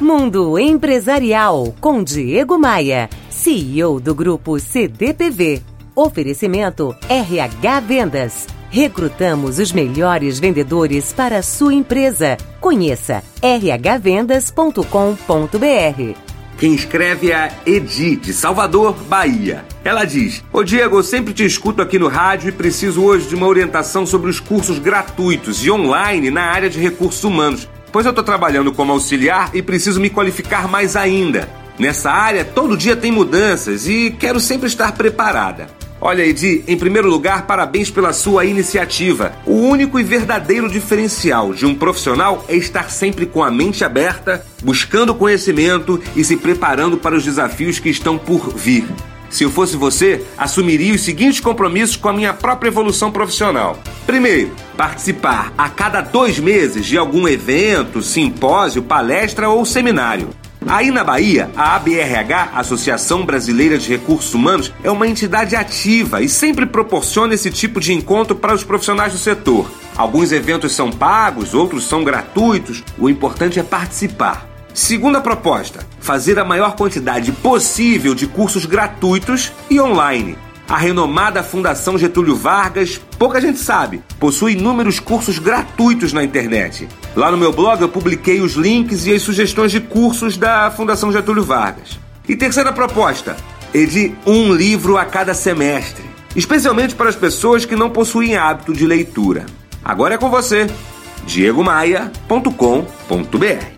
Mundo Empresarial com Diego Maia, CEO do grupo CDPV. Oferecimento RH Vendas. Recrutamos os melhores vendedores para a sua empresa. Conheça rhvendas.com.br. Quem escreve é a Edi, de Salvador, Bahia. Ela diz: Ô Diego, eu sempre te escuto aqui no rádio e preciso hoje de uma orientação sobre os cursos gratuitos e online na área de recursos humanos, pois eu estou trabalhando como auxiliar e preciso me qualificar mais ainda. Nessa área, todo dia tem mudanças e quero sempre estar preparada. Olha, Edi, em primeiro lugar, parabéns pela sua iniciativa. O único e verdadeiro diferencial de um profissional é estar sempre com a mente aberta, buscando conhecimento e se preparando para os desafios que estão por vir. Se eu fosse você, assumiria os seguintes compromissos com a minha própria evolução profissional. Primeiro, participar a cada dois meses de algum evento, simpósio, palestra ou seminário. Aí na Bahia, a ABRH, Associação Brasileira de Recursos Humanos, é uma entidade ativa e sempre proporciona esse tipo de encontro para os profissionais do setor. Alguns eventos são pagos, outros são gratuitos. O importante é participar. Segunda proposta: fazer a maior quantidade possível de cursos gratuitos e online a renomada Fundação Getúlio Vargas, pouca gente sabe, possui inúmeros cursos gratuitos na internet. Lá no meu blog eu publiquei os links e as sugestões de cursos da Fundação Getúlio Vargas. E terceira proposta: edi um livro a cada semestre, especialmente para as pessoas que não possuem hábito de leitura. Agora é com você, diegomaia.com.br.